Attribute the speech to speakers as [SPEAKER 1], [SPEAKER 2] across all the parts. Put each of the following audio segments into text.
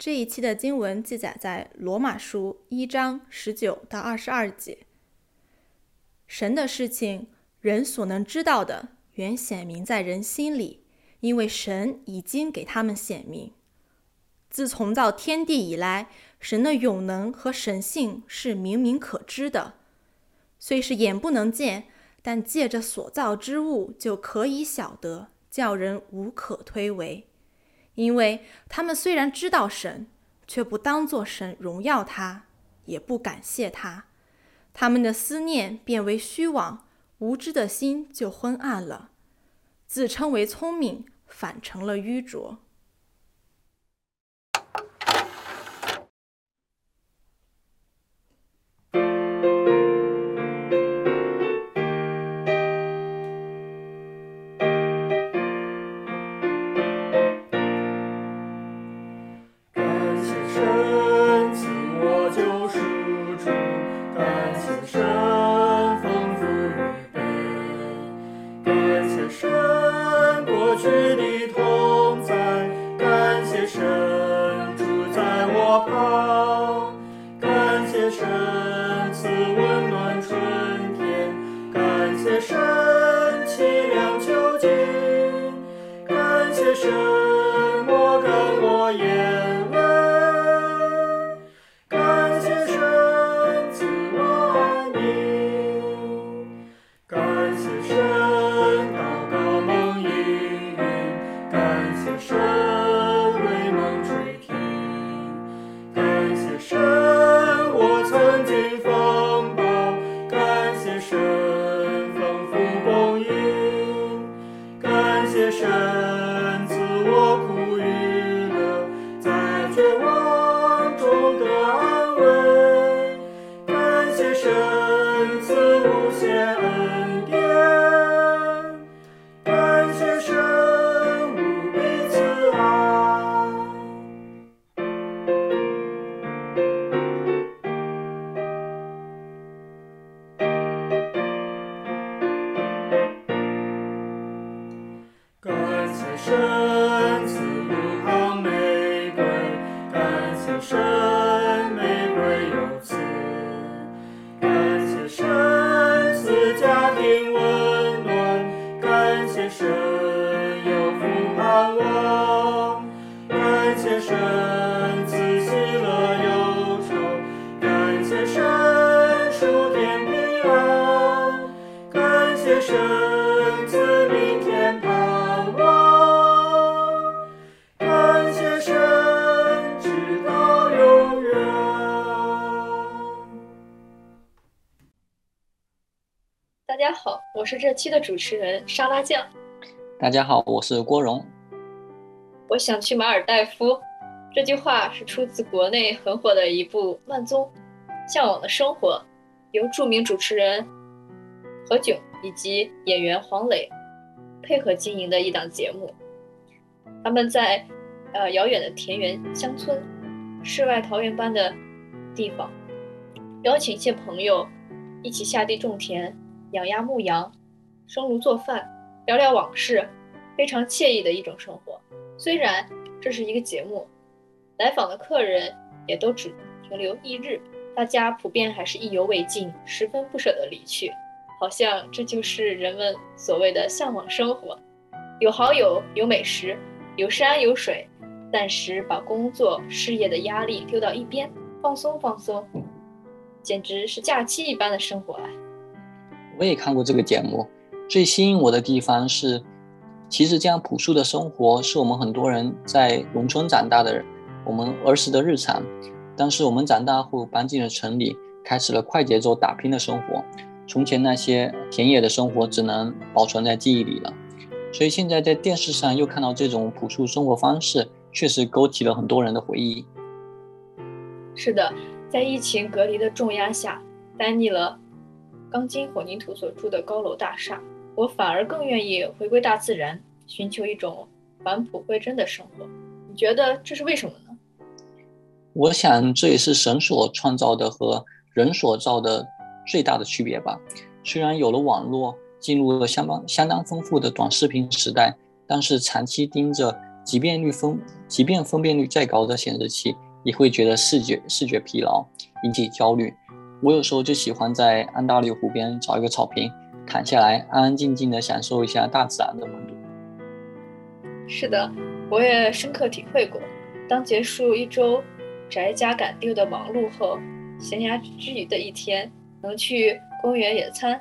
[SPEAKER 1] 这一期的经文记载在罗马书一章十九到二十二节。神的事情，人所能知道的，原显明在人心里，因为神已经给他们显明。自从造天地以来，神的永能和神性是明明可知的，虽是眼不能见，但借着所造之物就可以晓得，叫人无可推诿。因为他们虽然知道神，却不当作神荣耀他，也不感谢他，他们的思念变为虚妄，无知的心就昏暗了，自称为聪明，反成了愚拙。This is 些神感谢神赐喜乐忧愁，感谢神赐平安。感谢神赐明天盼望。感谢神直到永远。
[SPEAKER 2] 大家好，我是这期的主持人沙拉酱。
[SPEAKER 3] 大家好，我是郭荣。
[SPEAKER 2] 我想去马尔代夫，这句话是出自国内很火的一部慢综《向往的生活》，由著名主持人何炅以及演员黄磊配合经营的一档节目。他们在呃遥远的田园乡村、世外桃源般的地方，邀请一些朋友一起下地种田。养鸭牧羊，生炉做饭，聊聊往事，非常惬意的一种生活。虽然这是一个节目，来访的客人也都只停留一日，大家普遍还是意犹未尽，十分不舍得离去，好像这就是人们所谓的向往生活。有好友，有美食，有山有水，暂时把工作事业的压力丢到一边，放松放松，简直是假期一般的生活啊！
[SPEAKER 3] 我也看过这个节目，最吸引我的地方是，其实这样朴素的生活是我们很多人在农村长大的人，我们儿时的日常。但是我们长大后搬进了城里，开始了快节奏打拼的生活。从前那些田野的生活只能保存在记忆里了。所以现在在电视上又看到这种朴素生活方式，确实勾起了很多人的回忆。
[SPEAKER 2] 是的，在疫情隔离的重压下，待腻了。钢筋混凝土所住的高楼大厦，我反而更愿意回归大自然，寻求一种返璞归真的生活。你觉得这是为什么呢？
[SPEAKER 3] 我想这也是神所创造的和人所造的最大的区别吧。虽然有了网络，进入了相当相当丰富的短视频时代，但是长期盯着即便率分即便分辨率再高的显示器，也会觉得视觉视觉疲劳，引起焦虑。我有时候就喜欢在安大略湖边找一个草坪，躺下来，安安静静的享受一下大自然的温度。
[SPEAKER 2] 是的，我也深刻体会过。当结束一周宅家赶丢的忙碌后，闲暇之余的一天，能去公园野餐，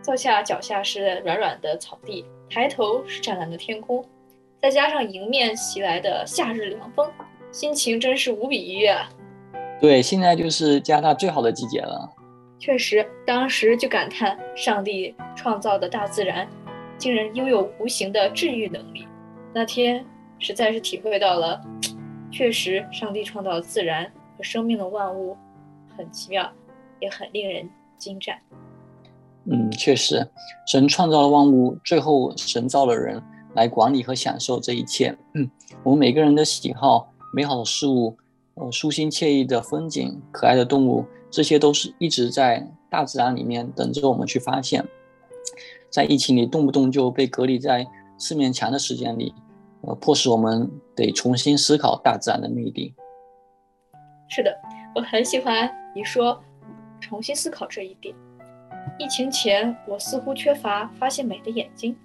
[SPEAKER 2] 坐下脚下是软软的草地，抬头是湛蓝的天空，再加上迎面袭来的夏日凉风，心情真是无比愉悦啊！
[SPEAKER 3] 对，现在就是加拿大最好的季节了。
[SPEAKER 2] 确实，当时就感叹上帝创造的大自然，竟然拥有无形的治愈能力。那天实在是体会到了，确实，上帝创造自然和生命的万物很奇妙，也很令人惊湛。
[SPEAKER 3] 嗯，确实，神创造了万物，最后神造了人来管理和享受这一切。嗯，我们每个人的喜好、美好的事物、呃，舒心惬意的风景、可爱的动物，这些都是一直在大自然里面等着我们去发现。在疫情里，动不动就被隔离在四面墙的时间里。呃，迫使我们得重新思考大自然的魅力。
[SPEAKER 2] 是的，我很喜欢你说“重新思考”这一点。疫情前，我似乎缺乏发现美的眼睛，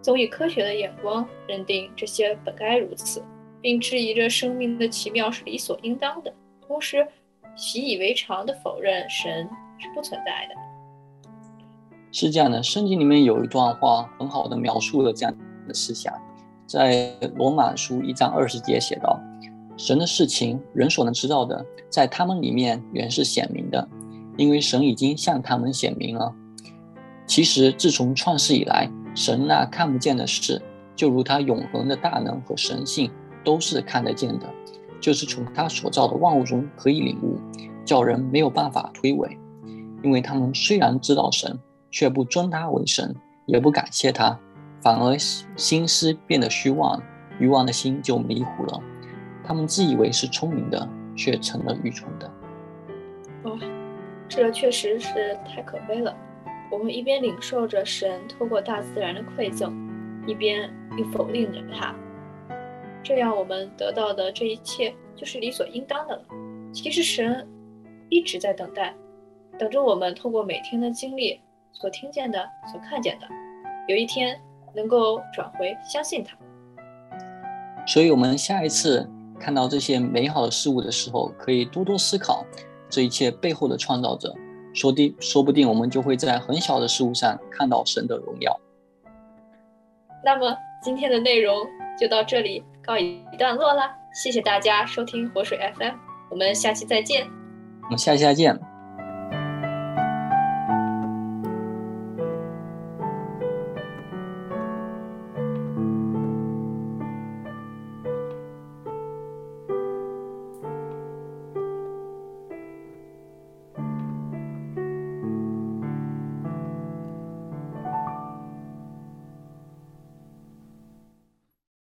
[SPEAKER 2] 总以科学的眼光认定这些本该如此，并质疑着生命的奇妙是理所应当的，同时习以为常的否认神是不存在的。
[SPEAKER 3] 是这样的，圣经里面有一段话，很好的描述了这样的思想。在罗马书一章二十节写道：“神的事情，人所能知道的，在他们里面原是显明的，因为神已经向他们显明了。其实，自从创世以来，神那看不见的事，就如他永恒的大能和神性，都是看得见的，就是从他所造的万物中可以领悟，叫人没有办法推诿。因为他们虽然知道神，却不尊他为神，也不感谢他。”反而心思变得虚妄，愚妄的心就迷糊了。他们自以为是聪明的，却成了愚蠢的。
[SPEAKER 2] 哇，这确实是太可悲了。我们一边领受着神透过大自然的馈赠，一边又否定着他，这样我们得到的这一切就是理所应当的了。其实神一直在等待，等着我们透过每天的经历所听见的、所看见的，有一天。能够转回相信他，
[SPEAKER 3] 所以，我们下一次看到这些美好的事物的时候，可以多多思考这一切背后的创造者。说定，说不定我们就会在很小的事物上看到神的荣耀。
[SPEAKER 2] 那么，今天的内容就到这里告一段落了。谢谢大家收听活水 FM，我们下期再见。
[SPEAKER 3] 我们下期再见。